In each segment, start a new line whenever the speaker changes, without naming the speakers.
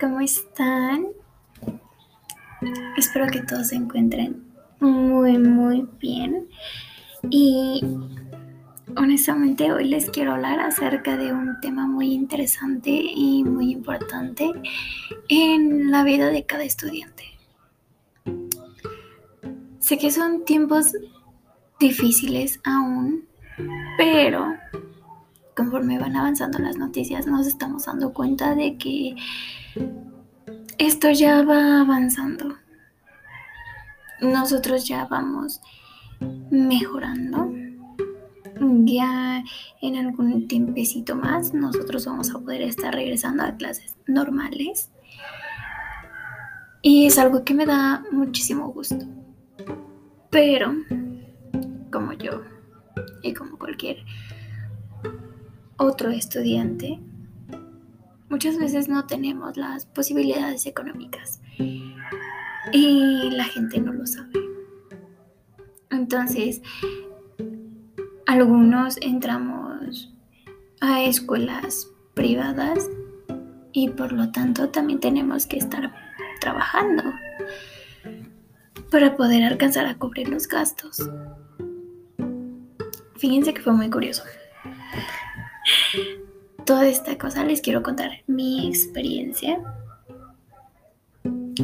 ¿cómo están? Espero que todos se encuentren muy, muy bien. Y honestamente hoy les quiero hablar acerca de un tema muy interesante y muy importante en la vida de cada estudiante. Sé que son tiempos difíciles aún, pero conforme van avanzando las noticias nos estamos dando cuenta de que esto ya va avanzando. Nosotros ya vamos mejorando. Ya en algún tiempecito más nosotros vamos a poder estar regresando a clases normales. Y es algo que me da muchísimo gusto. Pero, como yo y como cualquier otro estudiante, muchas veces no tenemos las posibilidades económicas y la gente no lo sabe. Entonces, algunos entramos a escuelas privadas y por lo tanto también tenemos que estar trabajando para poder alcanzar a cubrir los gastos. Fíjense que fue muy curioso toda esta cosa les quiero contar mi experiencia.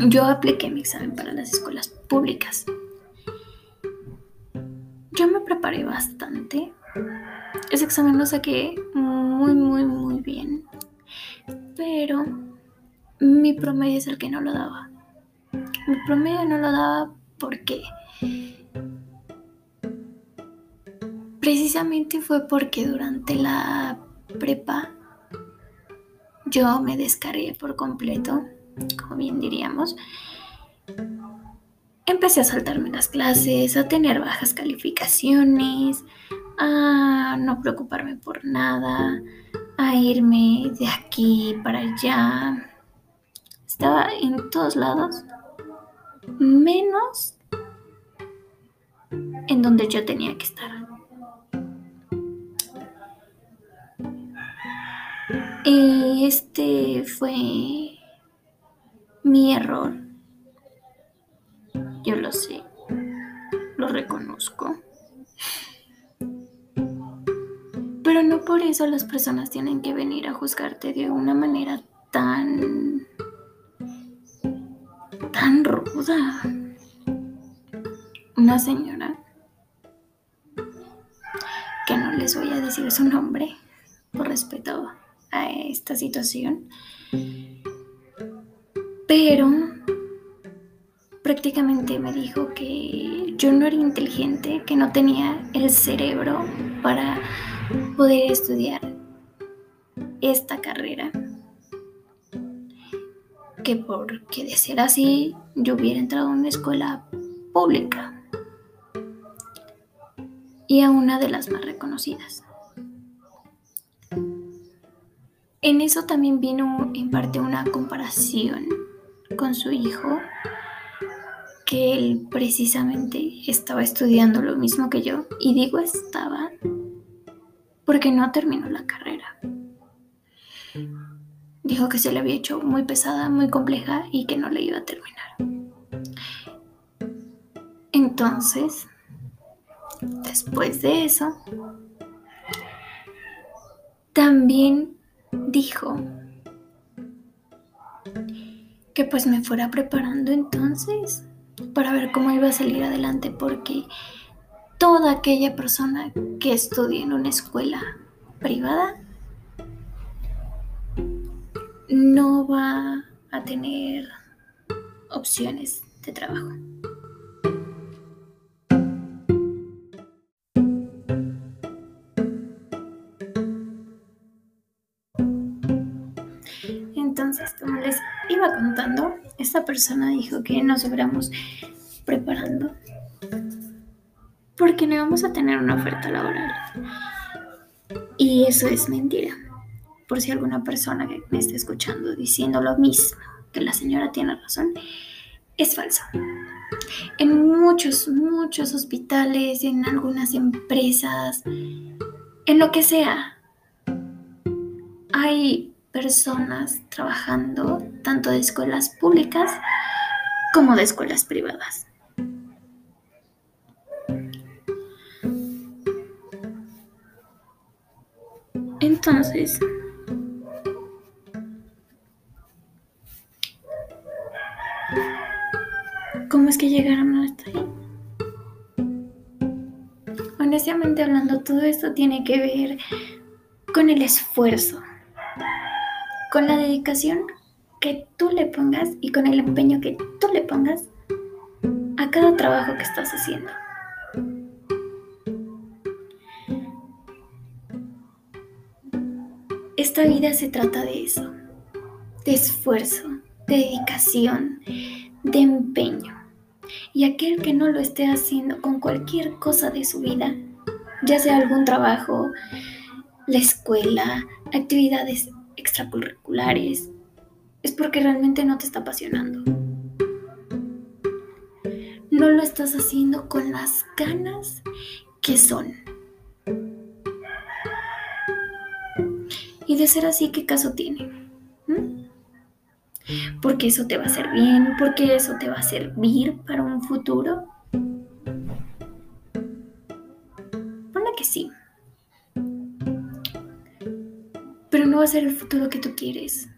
Yo apliqué mi examen para las escuelas públicas. Yo me preparé bastante. Ese examen lo saqué muy, muy, muy bien. Pero mi promedio es el que no lo daba. Mi promedio no lo daba porque precisamente fue porque durante la prepa yo me descargué por completo, como bien diríamos. Empecé a saltarme las clases, a tener bajas calificaciones, a no preocuparme por nada, a irme de aquí para allá. Estaba en todos lados, menos en donde yo tenía que estar. Y este fue mi error. Yo lo sé, lo reconozco. Pero no por eso las personas tienen que venir a juzgarte de una manera tan... tan ruda. Una señora, que no les voy a decir su nombre, por respeto a esta situación. Pero prácticamente me dijo que yo no era inteligente, que no tenía el cerebro para poder estudiar esta carrera. Que porque de ser así yo hubiera entrado a una escuela pública y a una de las más reconocidas. En eso también vino en parte una comparación con su hijo, que él precisamente estaba estudiando lo mismo que yo. Y digo estaba porque no terminó la carrera. Dijo que se le había hecho muy pesada, muy compleja y que no le iba a terminar. Entonces, después de eso, también dijo que pues me fuera preparando entonces para ver cómo iba a salir adelante porque toda aquella persona que estudie en una escuela privada no va a tener opciones de trabajo. Esta persona dijo que nos hubiéramos preparando porque no vamos a tener una oferta laboral. Y eso es mentira. Por si alguna persona que me esté escuchando diciendo lo mismo, que la señora tiene razón, es falso. En muchos, muchos hospitales, en algunas empresas, en lo que sea, hay personas trabajando tanto de escuelas públicas como de escuelas privadas. Entonces, ¿cómo es que llegaron hasta ahí? Honestamente hablando, todo esto tiene que ver con el esfuerzo, con la dedicación que tú le pongas y con el empeño que tú le pongas a cada trabajo que estás haciendo. Esta vida se trata de eso, de esfuerzo, de dedicación, de empeño. Y aquel que no lo esté haciendo con cualquier cosa de su vida, ya sea algún trabajo, la escuela, actividades extracurriculares, es porque realmente no te está apasionando. No lo estás haciendo con las ganas que son. Y de ser así, ¿qué caso tiene? ¿Mm? Porque eso te va a hacer bien, porque eso te va a servir para un futuro. Ponle que sí. Pero no va a ser el futuro que tú quieres.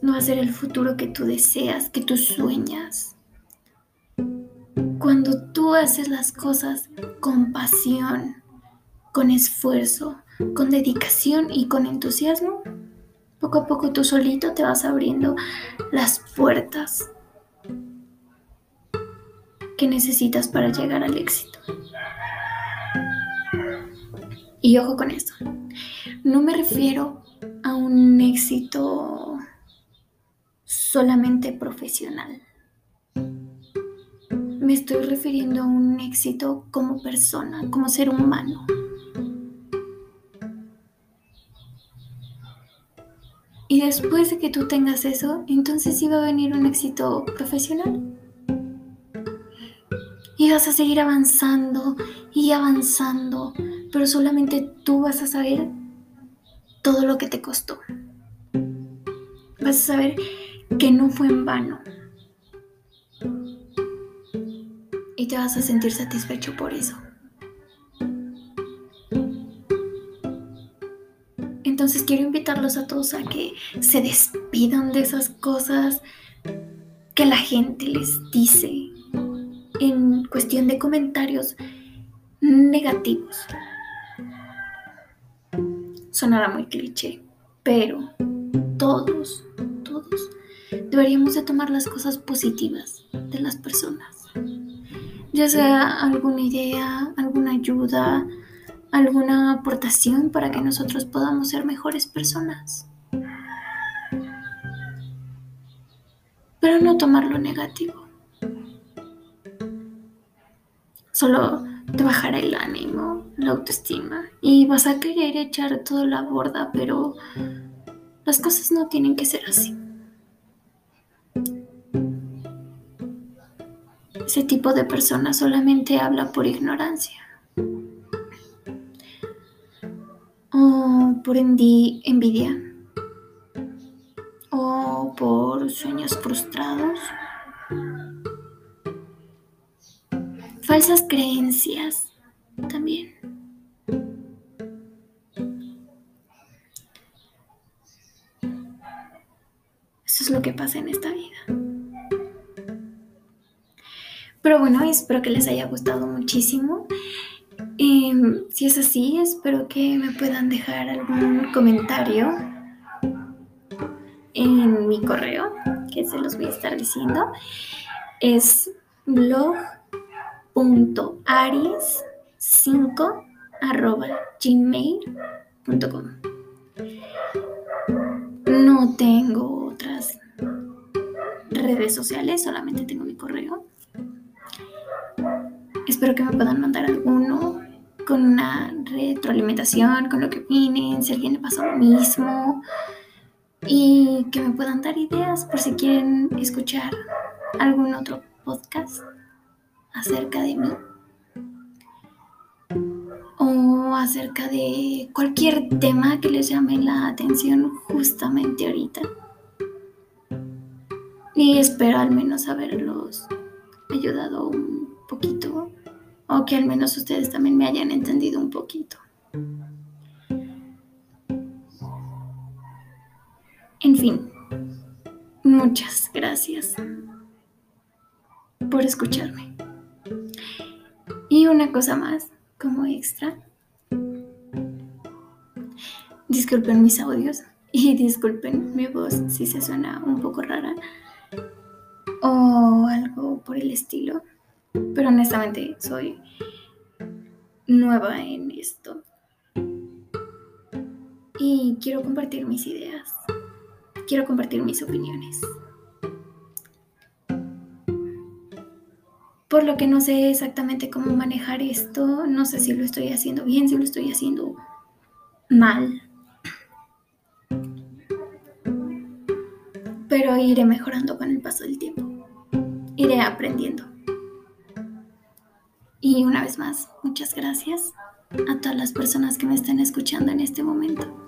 No va a ser el futuro que tú deseas, que tú sueñas. Cuando tú haces las cosas con pasión, con esfuerzo, con dedicación y con entusiasmo, poco a poco tú solito te vas abriendo las puertas que necesitas para llegar al éxito. Y ojo con esto, no me refiero a un éxito solamente profesional. Me estoy refiriendo a un éxito como persona, como ser humano. Y después de que tú tengas eso, entonces sí va a venir un éxito profesional. Y vas a seguir avanzando y avanzando, pero solamente tú vas a saber todo lo que te costó. Vas a saber que no fue en vano. Y te vas a sentir satisfecho por eso. Entonces quiero invitarlos a todos a que se despidan de esas cosas que la gente les dice en cuestión de comentarios negativos. Sonará muy cliché, pero todos, todos deberíamos de tomar las cosas positivas de las personas. Ya sea alguna idea, alguna ayuda, alguna aportación para que nosotros podamos ser mejores personas. Pero no tomar lo negativo. Solo te bajará el ánimo, la autoestima y vas a querer echar todo la borda, pero las cosas no tienen que ser así. Ese tipo de persona solamente habla por ignorancia. o por envidia o por sueños frustrados, falsas creencias pasa en esta vida. Pero bueno, espero que les haya gustado muchísimo. Em, si es así, espero que me puedan dejar algún comentario en mi correo, que se los voy a estar diciendo. Es blog.aries5 gmail.com. No tengo redes sociales, solamente tengo mi correo. Espero que me puedan mandar alguno con una retroalimentación, con lo que opinen, si alguien le pasó lo mismo y que me puedan dar ideas por si quieren escuchar algún otro podcast acerca de mí. O acerca de cualquier tema que les llame la atención justamente ahorita. Y espero al menos haberlos ayudado un poquito o que al menos ustedes también me hayan entendido un poquito. En fin, muchas gracias por escucharme. Y una cosa más, como extra. Disculpen mis audios y disculpen mi voz si se suena un poco rara o algo por el estilo. Pero honestamente soy nueva en esto. Y quiero compartir mis ideas. Quiero compartir mis opiniones. por lo que no sé exactamente cómo manejar esto, no sé si lo estoy haciendo bien, si lo estoy haciendo mal. Pero iré mejorando con el paso del tiempo. Iré aprendiendo. Y una vez más, muchas gracias a todas las personas que me están escuchando en este momento.